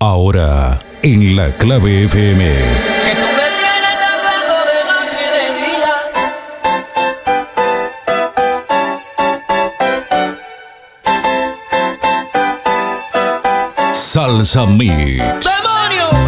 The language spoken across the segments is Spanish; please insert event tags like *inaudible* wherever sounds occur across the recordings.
Ahora, en la clave FM. Me. Salsa Mix. ¡Demonio!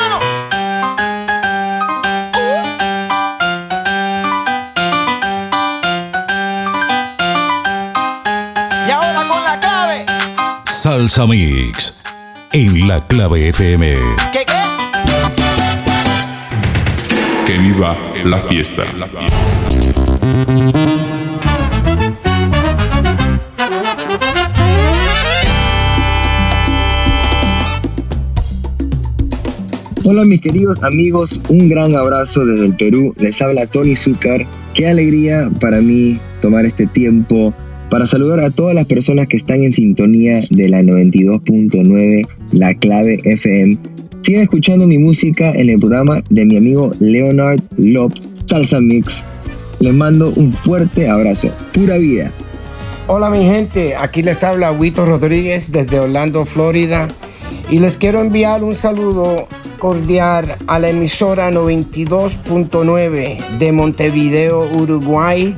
Salsa Mix. En la clave FM. ¿Qué qué? Que viva la fiesta. Hola mis queridos amigos, un gran abrazo desde el Perú. Les habla Tony Zúcar. Qué alegría para mí tomar este tiempo para saludar a todas las personas que están en sintonía de la 92.9, la clave FM. Sigan escuchando mi música en el programa de mi amigo Leonard Lop, Salsa Mix. Les mando un fuerte abrazo. Pura vida. Hola mi gente, aquí les habla Huito Rodríguez desde Orlando, Florida y les quiero enviar un saludo cordial a la emisora 92.9 de Montevideo, Uruguay,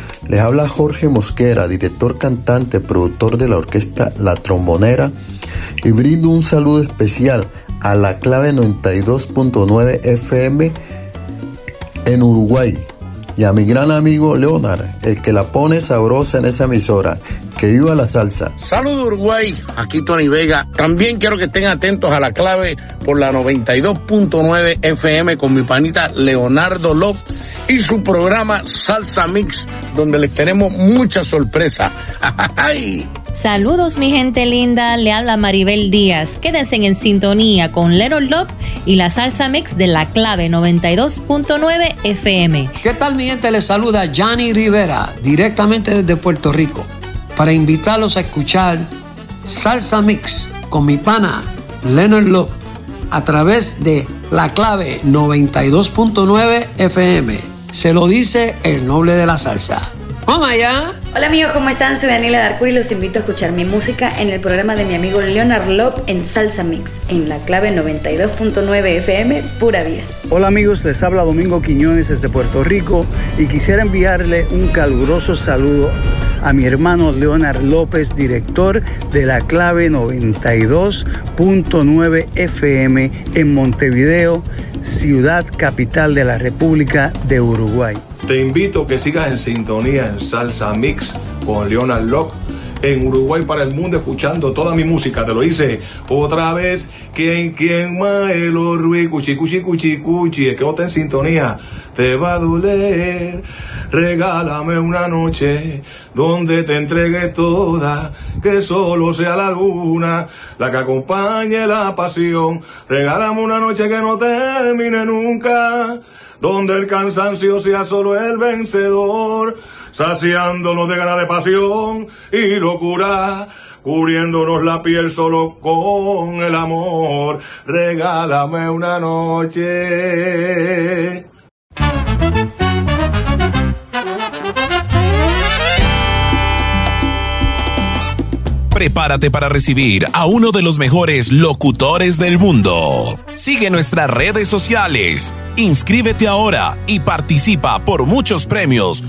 les habla Jorge Mosquera, director, cantante, productor de la orquesta La Trombonera, y brindo un saludo especial a la clave 92.9 FM en Uruguay y a mi gran amigo Leonard, el que la pone sabrosa en esa emisora. Que viva la salsa. Saludos Uruguay, aquí Tony Vega. También quiero que estén atentos a la clave por la 92.9 FM con mi panita Leonardo López y su programa Salsa Mix, donde les tenemos mucha sorpresa. *laughs* ¡Ay! Saludos mi gente linda, le habla Maribel Díaz. Quédense en sintonía con Leonard Love y la salsa mix de la clave 92.9 FM. ¿Qué tal mi gente? Les saluda Johnny Rivera directamente desde Puerto Rico para invitarlos a escuchar Salsa Mix con mi pana Leonard Love a través de la clave 92.9 FM. Se lo dice el noble de la salsa. ¡Vamos allá! Hola amigos, ¿cómo están? Soy Daniela Darcur y los invito a escuchar mi música en el programa de mi amigo Leonard Lop en Salsa Mix, en la clave 92.9 FM, pura vida. Hola amigos, les habla Domingo Quiñones desde Puerto Rico y quisiera enviarle un caluroso saludo a mi hermano Leonard López, director de la clave 92.9 FM en Montevideo, ciudad capital de la República de Uruguay. Te invito a que sigas en sintonía en Salsa Mix con Leonard Locke en Uruguay para el mundo escuchando toda mi música. Te lo hice otra vez. Quien más el orbe, cuchi, cuchi, cuchi, cuchi. Es que vos estás en sintonía. Te va a doler. Regálame una noche donde te entregue toda. Que solo sea la luna la que acompañe la pasión. Regálame una noche que no termine nunca donde el cansancio sea solo el vencedor, saciándonos de ganas de pasión y locura, cubriéndonos la piel solo con el amor. Regálame una noche. Prepárate para recibir a uno de los mejores locutores del mundo. Sigue nuestras redes sociales, inscríbete ahora y participa por muchos premios.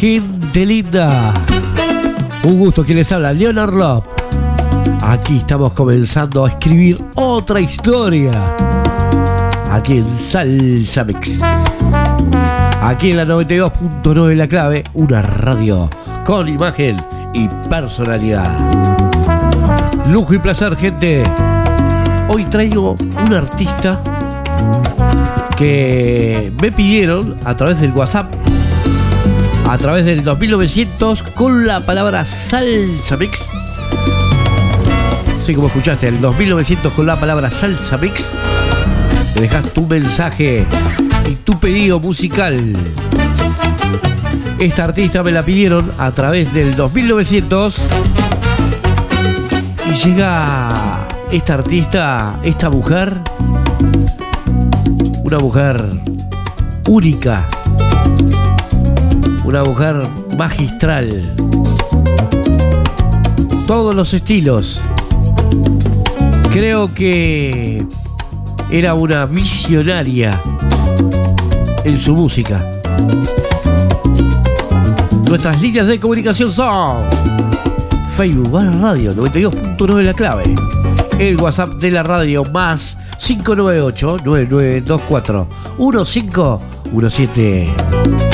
Linda. Un gusto que les habla, Leonard Love. Aquí estamos comenzando a escribir otra historia. Aquí en Salsa Mix. Aquí en la 92.9 La Clave, una radio con imagen y personalidad. Lujo y placer, gente. Hoy traigo un artista que me pidieron a través del WhatsApp, a través del 2900, con la palabra salsa mix. Así como escuchaste, el 2900 con la palabra salsa mix. Me dejas tu mensaje y tu pedido musical. Esta artista me la pidieron a través del 2900 y llega esta artista, esta mujer una mujer única, una mujer magistral, todos los estilos. Creo que era una visionaria en su música. Nuestras líneas de comunicación son Facebook Bar Radio 92.9 La Clave, el WhatsApp de la radio más 598-9924-1517.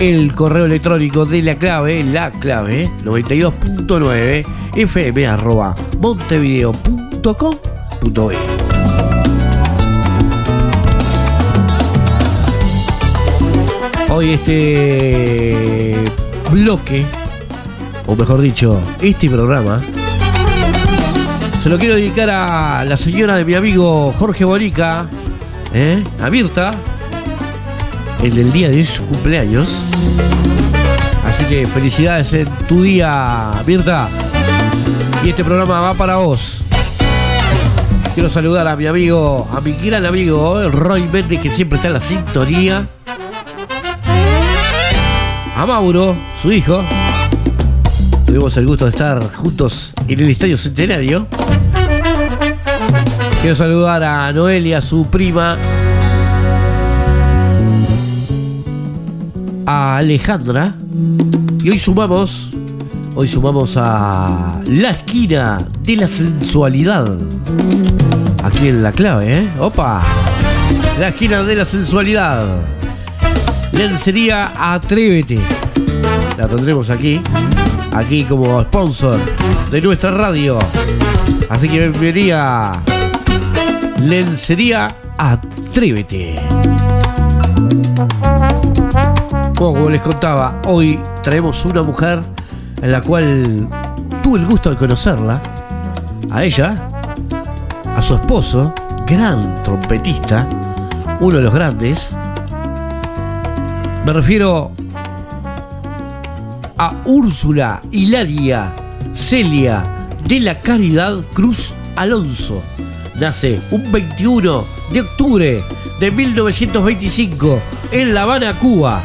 El correo electrónico de la clave, la clave 92.9 fm arroba montevideo.com.e Hoy este bloque, o mejor dicho, este programa, se lo quiero dedicar a la señora de mi amigo Jorge Borica, ¿eh? a Mirta, el del día de su cumpleaños. Así que felicidades en tu día, Mirta. Y este programa va para vos. Quiero saludar a mi amigo, a mi gran amigo, el Roy Méndez, que siempre está en la sintonía. A Mauro, su hijo. Tuvimos el gusto de estar juntos en el Estadio Centenario. Quiero saludar a Noelia, su prima. Alejandra. Y hoy sumamos. Hoy sumamos a la esquina de la sensualidad. Aquí en la clave, ¿eh? ¡Opa! La esquina de la sensualidad. Lencería Atrévete. La tendremos aquí. Aquí como sponsor de nuestra radio. Así que bienvenida. Lencería Atrévete. Como les contaba, hoy traemos una mujer en la cual tuve el gusto de conocerla. A ella, a su esposo, gran trompetista, uno de los grandes. Me refiero a Úrsula Hilaria Celia de la Caridad Cruz Alonso. Nace un 21 de octubre de 1925 en La Habana, Cuba.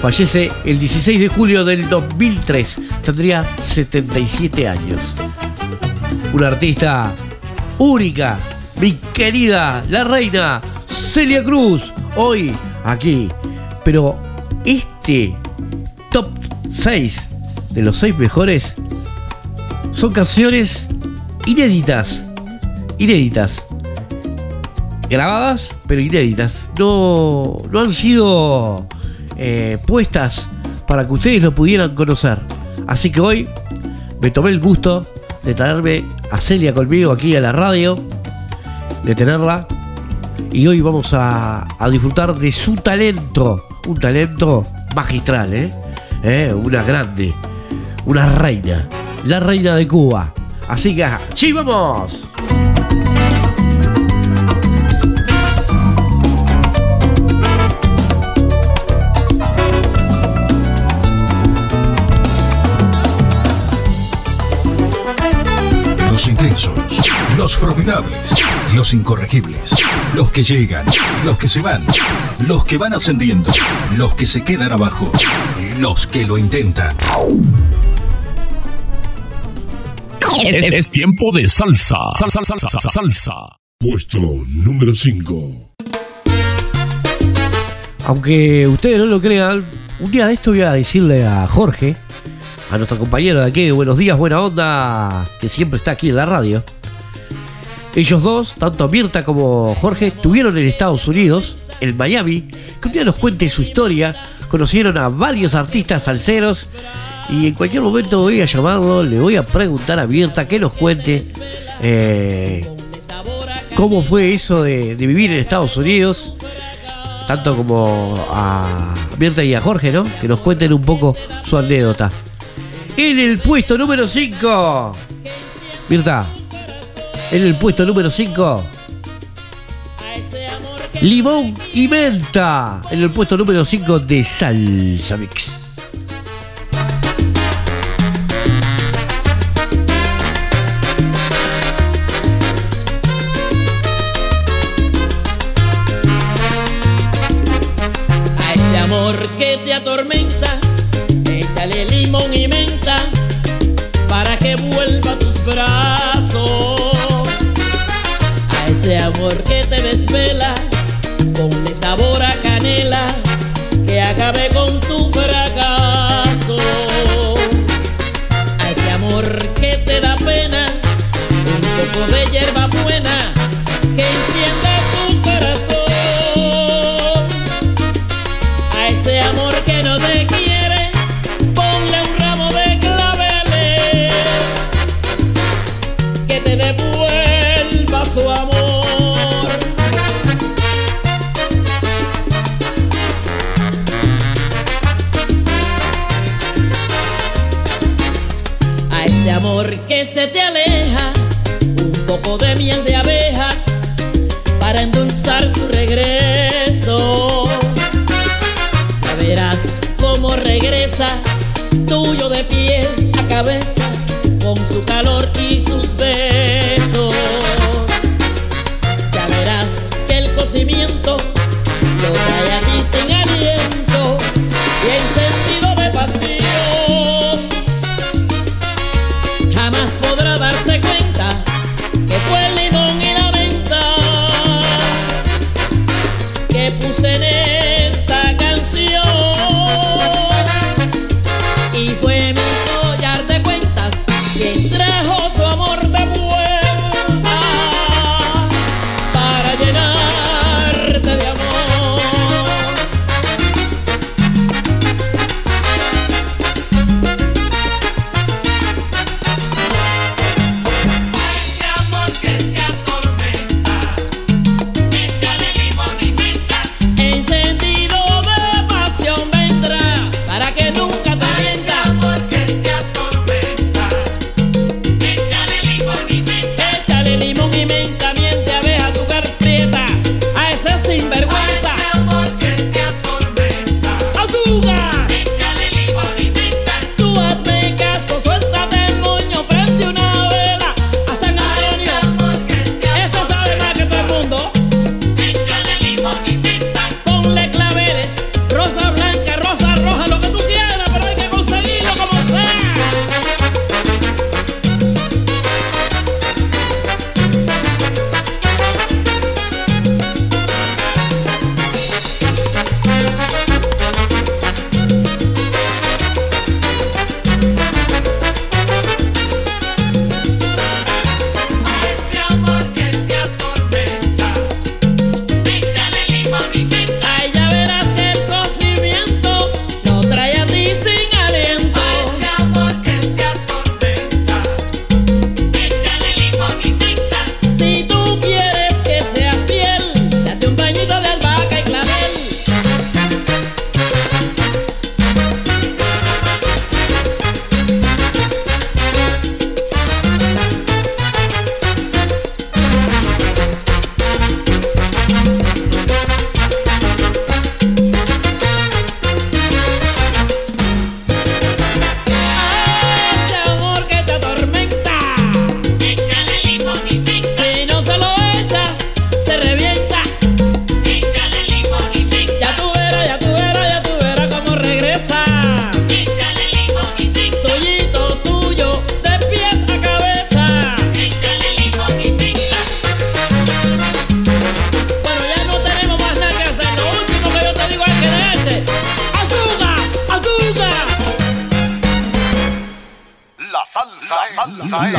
Fallece el 16 de julio del 2003. Tendría 77 años. Una artista única, mi querida, la reina Celia Cruz. Hoy aquí. Pero este top 6 de los 6 mejores son canciones inéditas. Inéditas. Grabadas, pero inéditas. No, no han sido eh, puestas para que ustedes lo pudieran conocer. Así que hoy me tomé el gusto de traerme a Celia conmigo aquí a la radio, de tenerla. Y hoy vamos a, a disfrutar de su talento, un talento magistral, ¿eh? ¿Eh? Una grande, una reina, la reina de Cuba. Así que, ¡sí, vamos! Los formidables, los incorregibles, los que llegan, los que se van, los que van ascendiendo, los que se quedan abajo, los que lo intentan. Es, es tiempo de salsa. Salsa, salsa, salsa, salsa. Puesto número 5. Aunque ustedes no lo crean, un día de esto voy a decirle a Jorge, a nuestro compañero de aquí de Buenos Días, Buena Onda, que siempre está aquí en la radio. Ellos dos, tanto Mirta como Jorge, estuvieron en Estados Unidos, en Miami, que un día nos cuente su historia. Conocieron a varios artistas salseros y en cualquier momento voy a llamarlo, le voy a preguntar a Mirta que nos cuente eh, cómo fue eso de, de vivir en Estados Unidos tanto como a Mirta y a Jorge, ¿no? Que nos cuenten un poco su anécdota. En el puesto número 5. Mirta, en el puesto número 5. Limón y menta. En el puesto número 5 de Salsa Mix.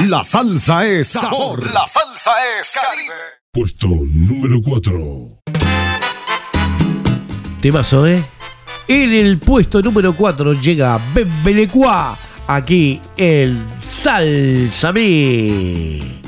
La salsa es sabor. La salsa es Caribe. Puesto número 4. Temazo, ¿eh? En el puesto número 4 llega Bembelecua. Aquí el Salsa Mix.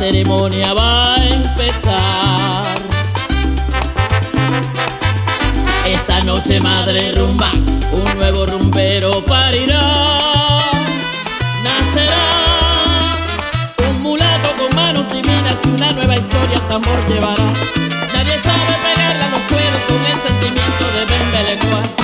Ceremonia va a empezar. Esta noche madre rumba, un nuevo rumbero parirá. Una nueva historia al tambor llevará. Nadie sabe pegarle a los cueros con el sentimiento de Bembelecua.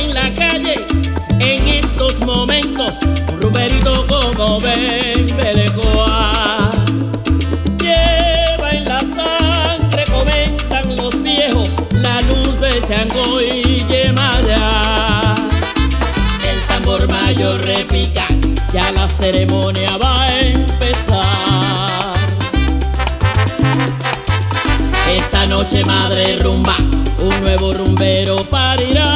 En la calle en estos momentos un rumberito como Bembelecoa. Lleva en la sangre, comentan los viejos, la luz de Chango y Yemaya. El tambor mayor repica, ya la ceremonia va a empezar. Esta noche madre rumba, un nuevo rumbero parirá.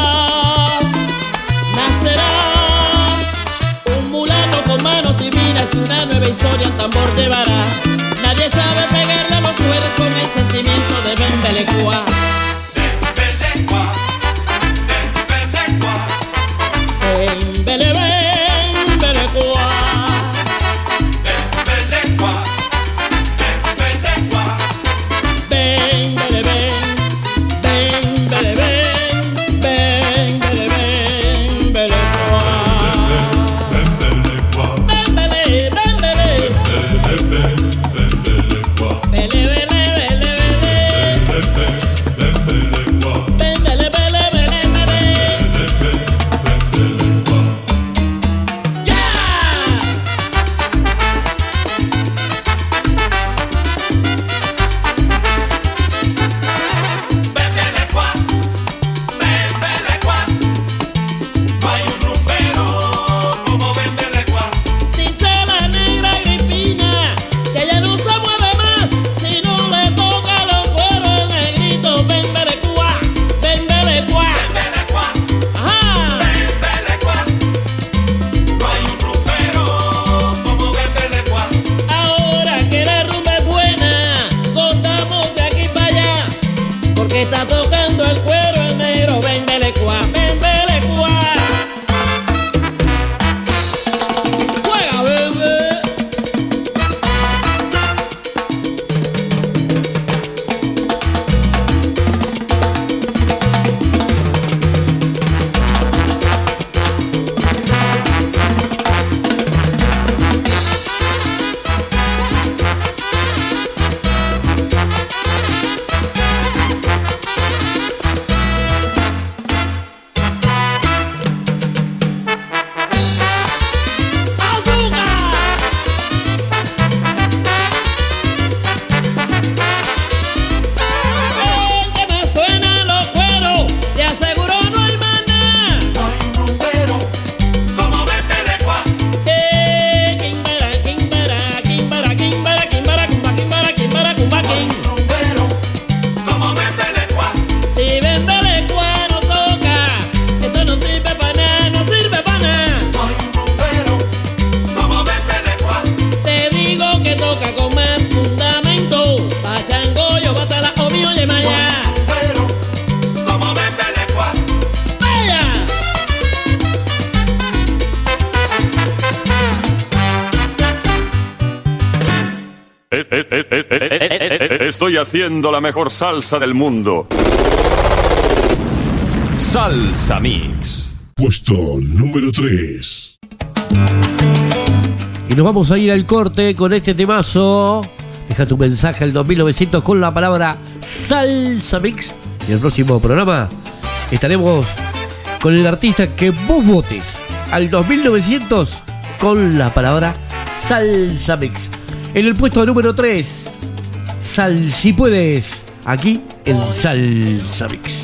Tambor llevará. Nadie sabe pegarle a los cueros con el sentimiento de Bembelecua. la mejor salsa del mundo. Salsa Mix. Puesto número 3. Y nos vamos a ir al corte con este temazo. Deja tu mensaje al 2900 con la palabra Salsa Mix. Y en el próximo programa estaremos con el artista que vos votes al 2900 con la palabra Salsa Mix. En el puesto número 3 Sal, si puedes, aquí en Salsa Mix.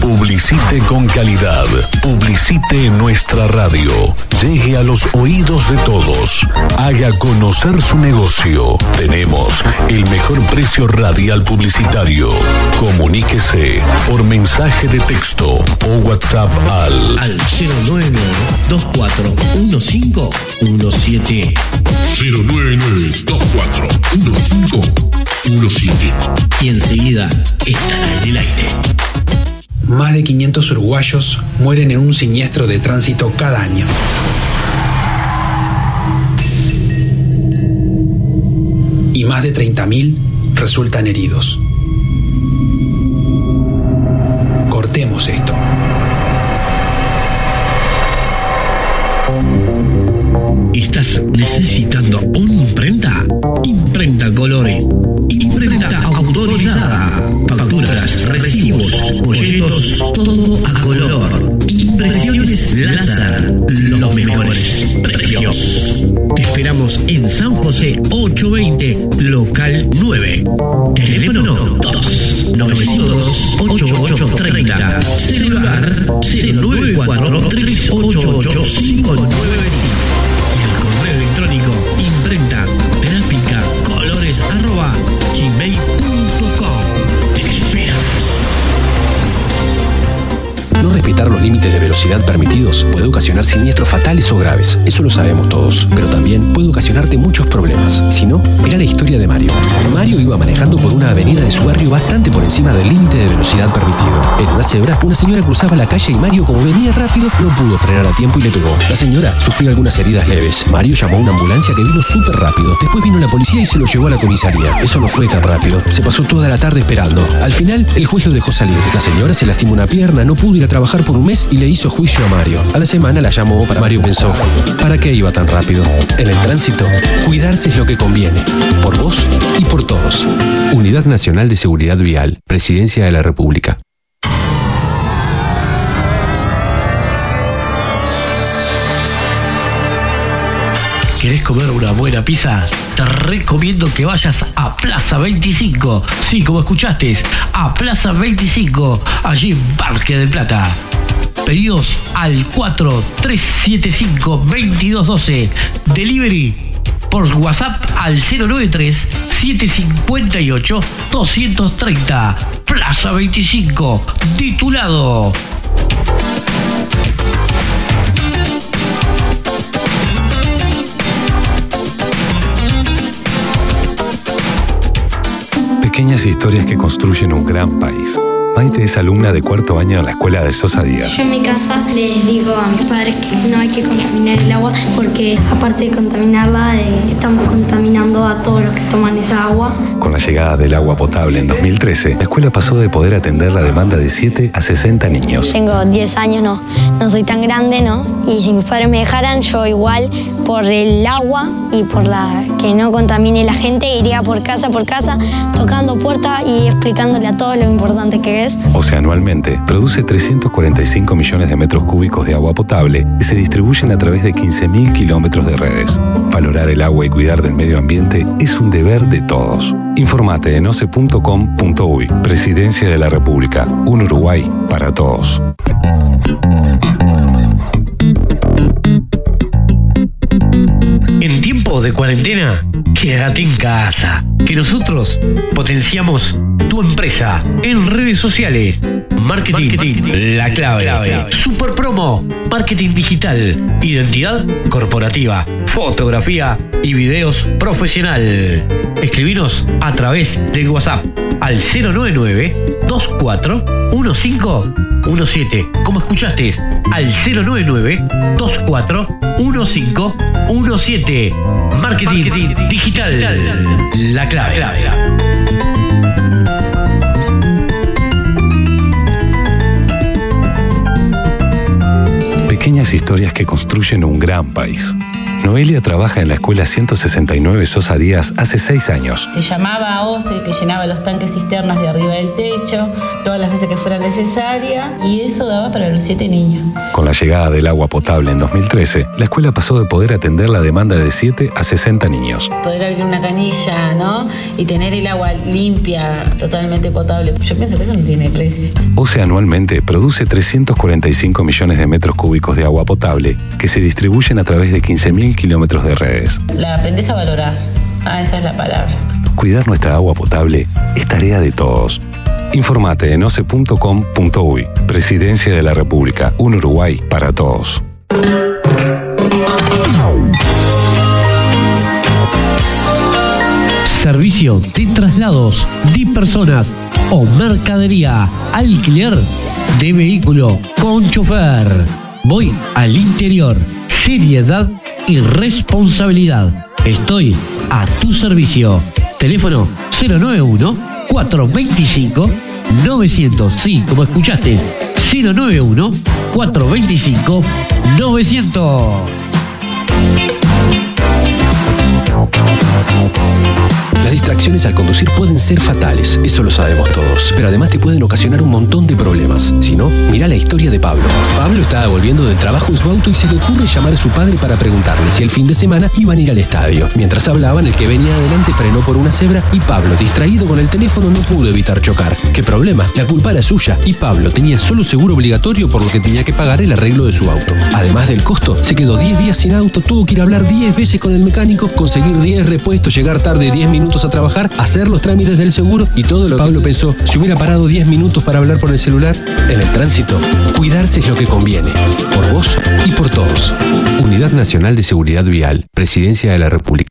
Publicite con calidad. Publicite en nuestra radio. Llegue a los oídos de todos. Haga conocer su negocio. Tenemos el mejor precio radial publicitario. Comuníquese por mensaje de texto o WhatsApp al al 099-241517. 099-241517. Y enseguida estará en el aire. Más de 500 uruguayos mueren en un siniestro de tránsito cada año. Y más de 30.000 resultan heridos. Cortemos esto. ¿Estás necesitando una imprenta? Imprenta colores. Imprenta autorizada. Facturas, recibos, folletos, todo a color. Impresiones láser. Los mejores precios. Te esperamos en San José 820, local 9. Teléfono 2 902 8830. Celular 094 388 595 límites de velocidad permitidos puede ocasionar siniestros fatales o graves. Eso lo sabemos todos. Pero también puede ocasionarte muchos problemas. Si no, mira la historia de Mario. Mario iba manejando por una avenida de su barrio bastante por encima del límite de velocidad permitido. En una cebra, una señora cruzaba la calle y Mario, como venía rápido, no pudo frenar a tiempo y le pegó. La señora sufrió algunas heridas leves. Mario llamó a una ambulancia que vino súper rápido. Después vino la policía y se lo llevó a la comisaría. Eso no fue tan rápido. Se pasó toda la tarde esperando. Al final, el juez lo dejó salir. La señora se lastimó una pierna, no pudo ir a trabajar por un mes y le hizo juicio a Mario. A la semana la llamó para Mario pensó, ¿para qué iba tan rápido? En el tránsito, cuidarse es lo que conviene. Por vos y por todos. Unidad Nacional de Seguridad Vial, Presidencia de la República. ¿Querés comer una buena pizza? Te recomiendo que vayas a Plaza 25. Sí, como escuchaste, a Plaza 25, allí en Parque del Plata. Pedidos al 4375-2212. Delivery por WhatsApp al 093-758-230. Plaza 25, de tu lado. Pequeñas historias que construyen un gran país. Maite es alumna de cuarto año en la escuela de Sosa Díaz. Yo en mi casa les digo a mis padres que no hay que contaminar el agua porque aparte de contaminarla eh, estamos contaminando a todos los que toman esa agua. Con la llegada del agua potable en 2013, la escuela pasó de poder atender la demanda de 7 a 60 niños. Tengo 10 años, no, no soy tan grande, ¿no? Y si mis padres me dejaran, yo igual por el agua y por la que no contamine la gente, iría por casa por casa, tocando puertas y explicándole a todos lo importante que es. O sea, anualmente produce 345 millones de metros cúbicos de agua potable que se distribuyen a través de 15.000 kilómetros de redes. Valorar el agua y cuidar del medio ambiente es un deber de todos. Informate en oce.com.uy. Presidencia de la República. Un Uruguay para todos. En tiempo de cuarentena, quédate en casa. Que nosotros potenciamos tu empresa en redes sociales. Marketing, la clave. Super promo, marketing digital, identidad corporativa, fotografía y videos profesional. Escribinos a través de WhatsApp al 099 241517. Como escuchaste, al 099 24 1517. Marketing, digital. La Pequeñas historias que construyen un gran país. Noelia trabaja en la escuela 169 Sosa Díaz hace seis años. Se llamaba OCE, que llenaba los tanques cisternas de arriba del techo, todas las veces que fuera necesaria, y eso daba para los siete niños. Con la llegada del agua potable en 2013, la escuela pasó de poder atender la demanda de 7 a 60 niños. Poder abrir una canilla, ¿no? Y tener el agua limpia, totalmente potable. Yo pienso que eso no tiene precio. OCE anualmente produce 345 millones de metros cúbicos de agua potable que se distribuyen a través de 15.000 kilómetros de redes. La aprendes a valorar. Ah, esa es la palabra. Cuidar nuestra agua potable es tarea de todos. Informate en oce.com.uy. Presidencia de la República. Un Uruguay para todos. Servicio de traslados de personas o mercadería. Alquiler de vehículo con chofer. Voy al interior. Seriedad y responsabilidad. Estoy a tu servicio. Teléfono 091 425 900. Sí, como escuchaste. 091 425 900. Las distracciones al conducir pueden ser fatales, eso lo sabemos todos, pero además te pueden ocasionar un montón de problemas. Si no, mira la historia de Pablo. Pablo estaba volviendo del trabajo en su auto y se le ocurre llamar a su padre para preguntarle si el fin de semana iban a ir al estadio. Mientras hablaban, el que venía adelante frenó por una cebra y Pablo, distraído con el teléfono, no pudo evitar chocar. ¿Qué problema? La culpa era suya y Pablo tenía solo seguro obligatorio por lo que tenía que pagar el arreglo de su auto. Además del costo, se quedó 10 días sin auto, tuvo que ir a hablar 10 veces con el mecánico, conseguir 10 repuestos, llegar tarde 10 minutos a trabajar, hacer los trámites del seguro y todo lo que Pablo pensó, si hubiera parado 10 minutos para hablar por el celular, en el tránsito, cuidarse es lo que conviene, por vos y por todos. Unidad Nacional de Seguridad Vial, Presidencia de la República.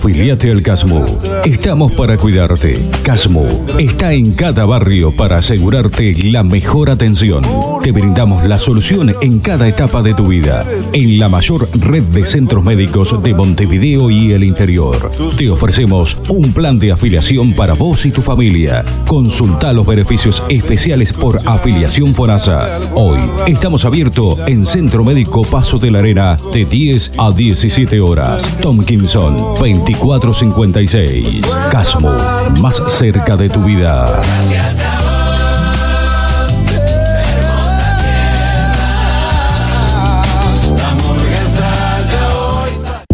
Afiliate al CASMU. Estamos para cuidarte. CASMU está en cada barrio para asegurarte la mejor atención. Te brindamos la solución en cada etapa de tu vida. En la mayor red de centros médicos de Montevideo y el interior. Te ofrecemos un plan de afiliación para vos y tu familia. Consulta los beneficios especiales por afiliación FONASA. Hoy estamos abiertos en Centro Médico Paso de la Arena de 10 a 17 horas. Tomkinson, 24. 456. Casmo, más cerca de tu vida.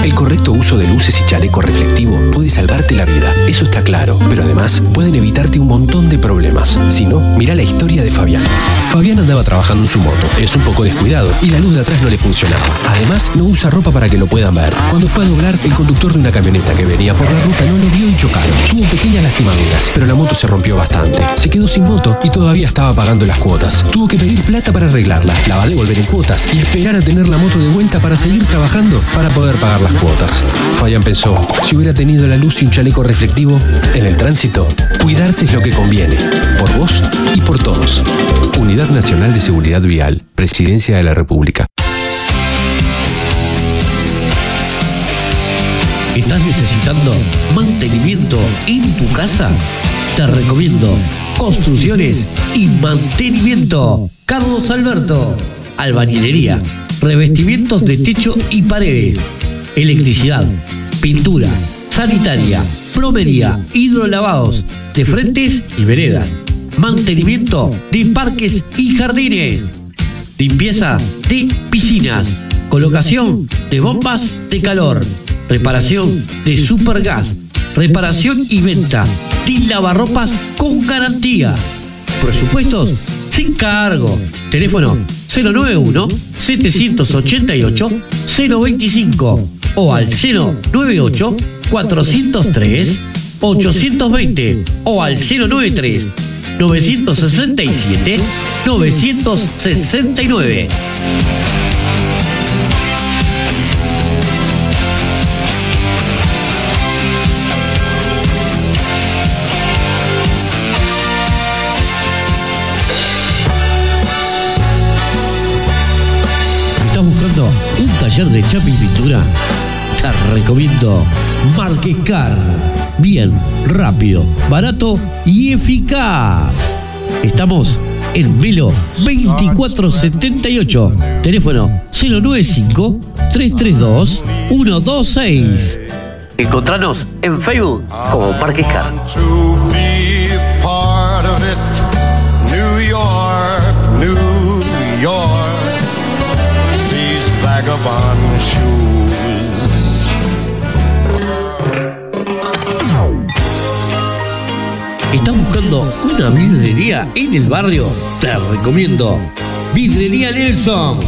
El correcto uso de luces y chaleco reflectivo puede salvarte la vida, eso está claro, pero además pueden evitarte un montón de problemas. Si no, mira la historia de Fabián. Fabián andaba trabajando en su moto, es un poco descuidado y la luz de atrás no le funcionaba. Además, no usa ropa para que lo puedan ver. Cuando fue a doblar, el conductor de una camioneta que venía por la ruta no lo vio y chocaron. Tuvo pequeñas lastimaduras, pero la moto se rompió bastante. Se quedó sin moto y todavía estaba pagando las cuotas. Tuvo que pedir plata para arreglarla, la va a devolver en cuotas y esperar a tener la moto de vuelta para seguir trabajando para poder pagar las cuotas. Fabián pensó, si hubiera tenido la luz y un chaleco reflectivo, en el tránsito, cuidarse es lo que conviene, por vos y por todos. Unidad Nacional de Seguridad Vial, Presidencia de la República. ¿Estás necesitando mantenimiento en tu casa? Te recomiendo Construcciones y Mantenimiento. Carlos Alberto. Albañilería. Revestimientos de techo y paredes. Electricidad. Pintura. Sanitaria. Plomería. Hidrolavados. De frentes y veredas. Mantenimiento de parques y jardines. Limpieza de piscinas. Colocación de bombas de calor. Reparación de supergas. reparación y venta de lavarropas con garantía. Presupuestos sin cargo. Teléfono 091 788 025 o al 098 403 820 o al 093 967 969. ¿Estás buscando un taller de chapa pintura? Recomiendo Marques Car. Bien, rápido, barato y eficaz. Estamos en Velo 2478. Teléfono 095 332 126. Encontranos en Facebook como Marques Car. to be part of it. New York, New York, these vagabond una vidrería en el barrio? Te recomiendo Vidrería Nelson.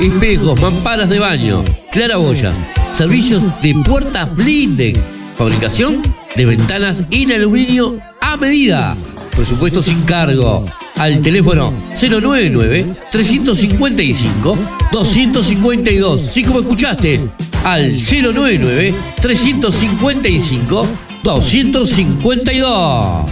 Espejos, mamparas de baño, claraboyas, servicios de puertas blinden, fabricación de ventanas en aluminio a medida. Presupuesto sin cargo. Al teléfono 099-355-252. Sí, como escuchaste. Al 099-355-252.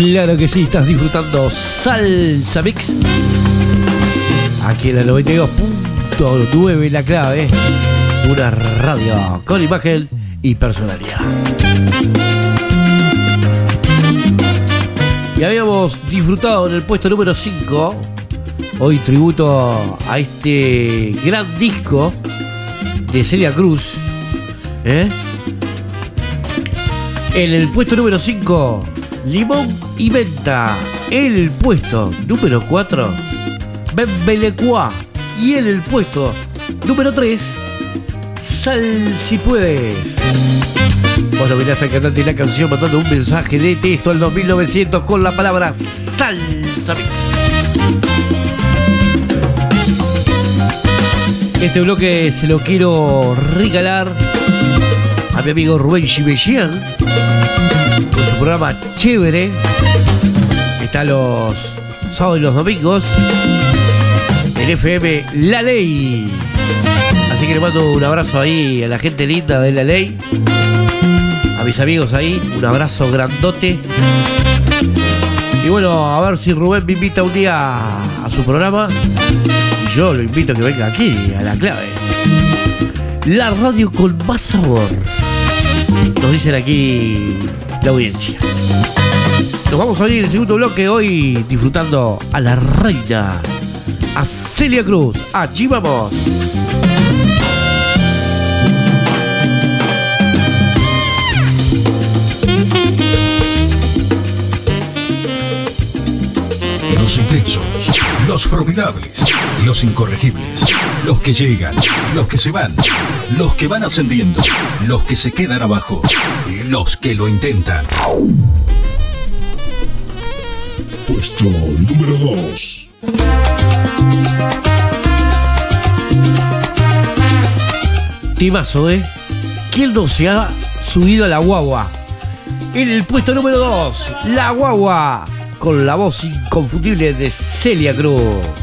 Claro que sí, estás disfrutando Salsa Mix. Aquí en la 92.9 la clave. Una radio con imagen y personalidad. Y habíamos disfrutado en el puesto número 5. Hoy tributo a este gran disco de Celia Cruz. ¿eh? En el puesto número 5, Limón y Venta. En el puesto número 4, Benbelecua. Y en el puesto número 3, Sal si puedes. Vos nominás al cantante y la canción mandando un mensaje de texto al 2900 con la palabra salsa. Este bloque se lo quiero regalar a mi amigo Rubén su programa Chévere. Está los sábados y los domingos en FM La Ley. Así que le mando un abrazo ahí a la gente linda de La Ley. A mis amigos ahí, un abrazo grandote. Y bueno, a ver si Rubén me invita un día a su programa. Y yo lo invito a que venga aquí, a la clave. La radio con más sabor. Nos dicen aquí la audiencia. Nos vamos a ir el segundo bloque hoy disfrutando a la reina, a Celia Cruz. Allí vamos. Los intensos, los formidables, los incorregibles, los que llegan, los que se van, los que van ascendiendo, los que se quedan abajo, los que lo intentan. Puesto número 2. Timazo, ¿eh? ¿Quién no se ha subido a la guagua? En el puesto número 2, la guagua, con la voz inconfundible de Celia Cruz.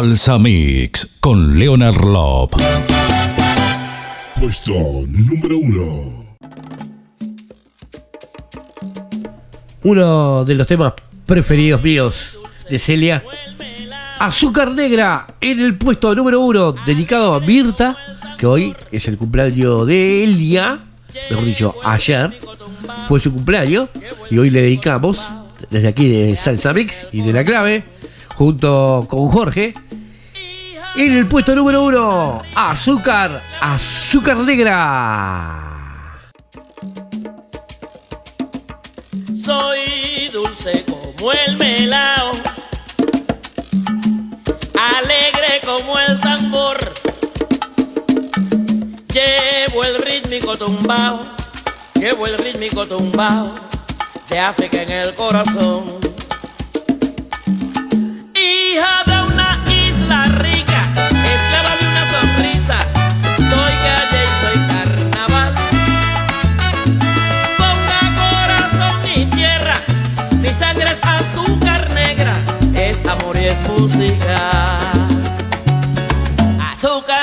Salsa Mix con Leonard Lop. Puesto número uno. Uno de los temas preferidos míos de Celia. Azúcar Negra en el puesto número uno, dedicado a Mirta, que hoy es el cumpleaños de Elia, mejor dicho, ayer fue su cumpleaños, y hoy le dedicamos, desde aquí de Salsa Mix y de La Clave, junto con Jorge, en el puesto número uno, Azúcar, Azúcar Negra. Soy dulce como el melao, alegre como el tambor. Llevo el rítmico tumbao, llevo el rítmico tumbao de África en el corazón. Hija de una isla rica, esclava de una sonrisa, soy calle y soy carnaval. Ponga corazón y tierra, mi sangre es azúcar negra, es amor y es música. Azúcar,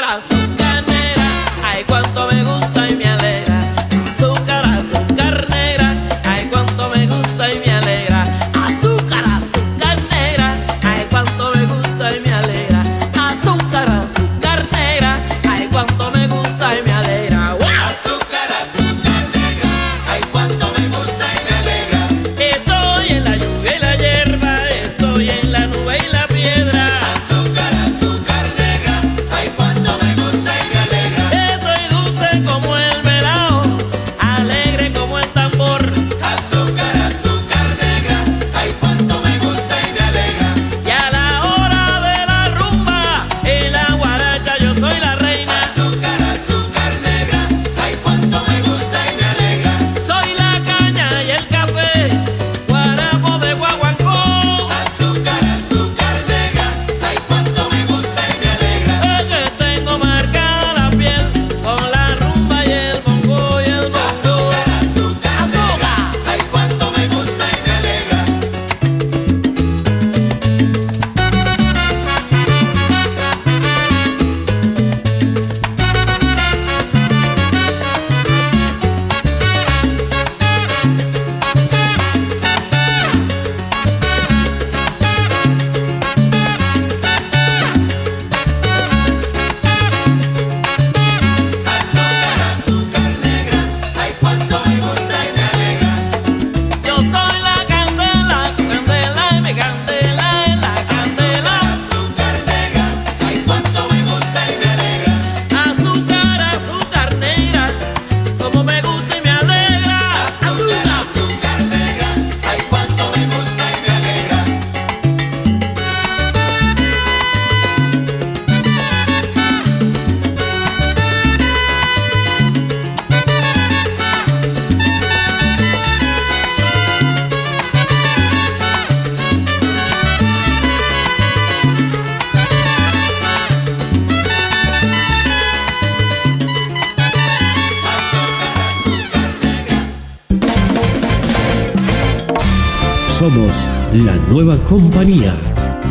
nueva compañía.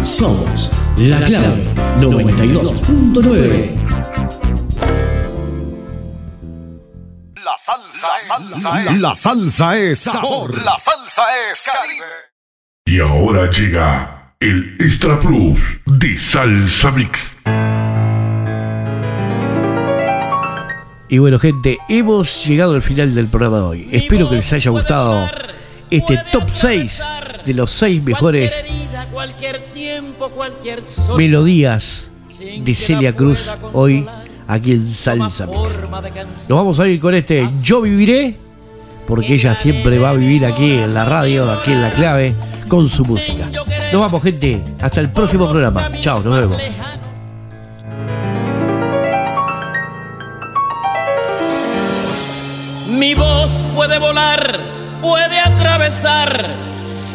Somos la clave 92.9. La salsa, es, la salsa es sabor. La salsa es Caribe. Y ahora llega el Extra Plus de Salsa Mix. Y bueno, gente, hemos llegado al final del programa de hoy. Espero que les haya gustado este top 6 de los 6 mejores Cualquier tiempo, cualquier sol. melodías de Celia Cruz hoy aquí en Salsa. Nos vamos a ir con este Yo Viviré, porque ella siempre va a vivir aquí en la radio, aquí en la clave, con su música. Nos vamos, gente. Hasta el próximo programa. Chao, nos vemos. Mi voz puede volar, puede atravesar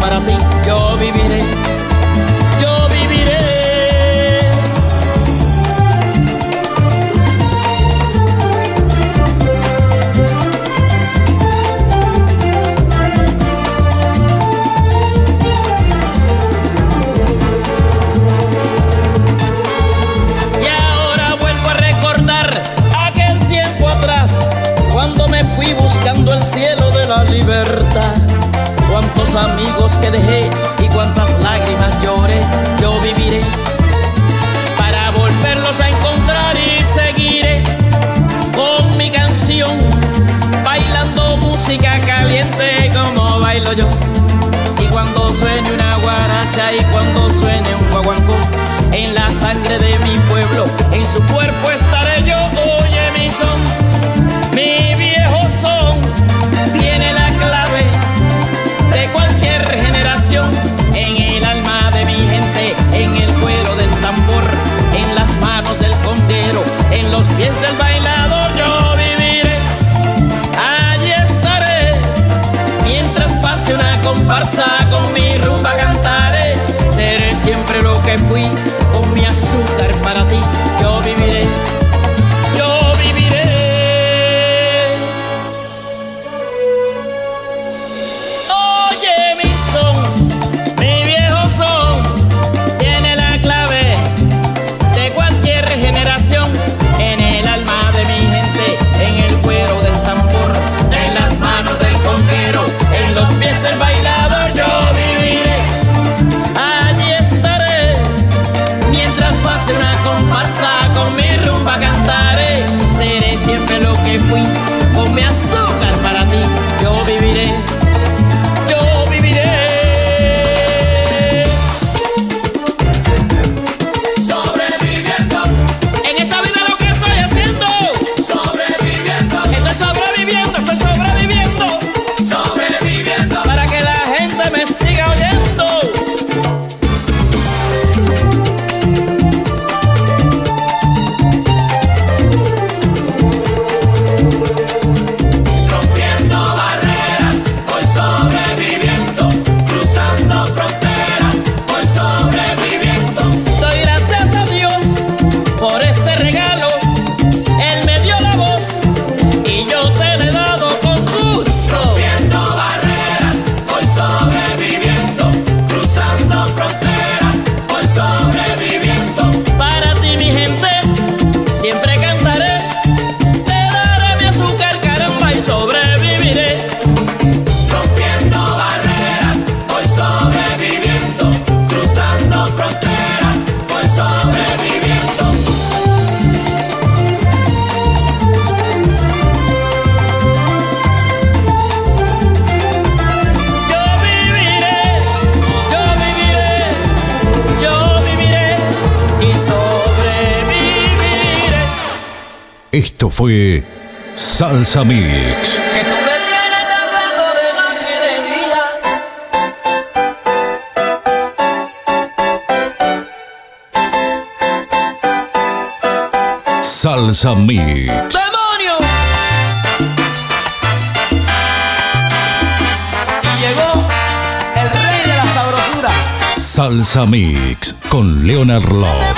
para ti. Que dejé y cuántas lágrimas lloré, yo viviré para volverlos a encontrar y seguiré con mi canción, bailando música caliente como bailo yo. Y cuando suene una guaracha y cuando suene un guaguancó, en la sangre de mi pueblo, en su cuerpo Esto fue Salsa Mix. Salsa Mix. ¡Demonio! Y llegó el rey de la sabrosura. Salsa Mix con Leonard Love.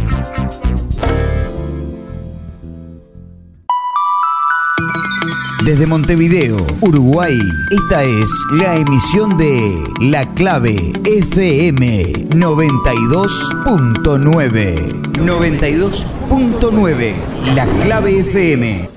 Desde Montevideo, Uruguay, esta es la emisión de La Clave FM 92.9. 92.9. La Clave FM.